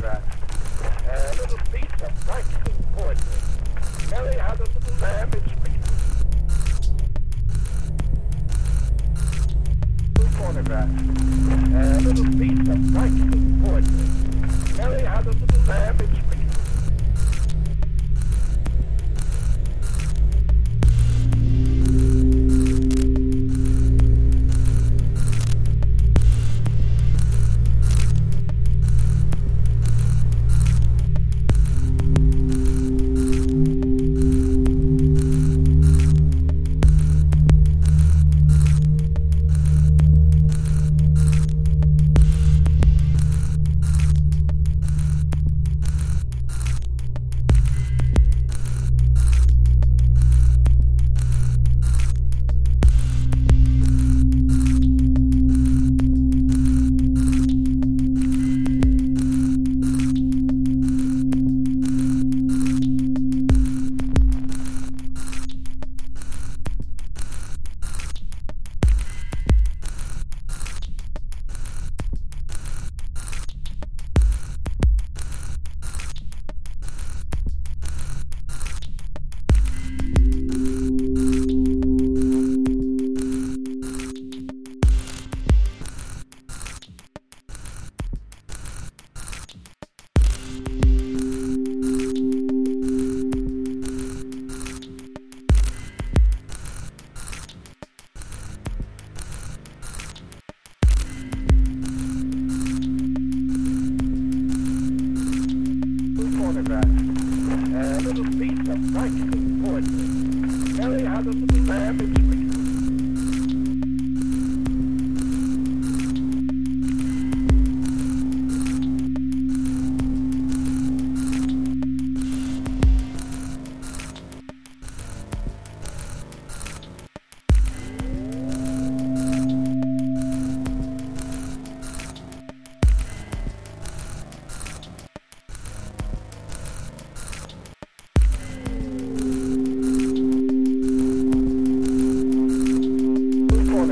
that. A little piece of practical poetry. Mary how a little lamb is beaten. A little piece of practical poetry. Mary had the little lamb photograph. A little piece of practical poetry.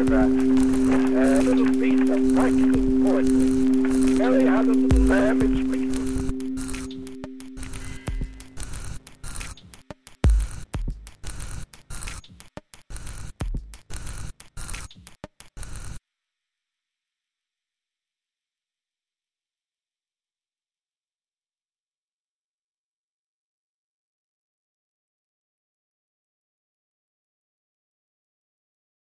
Photograph. A little piece of practical poetry. Mary had a little lamb.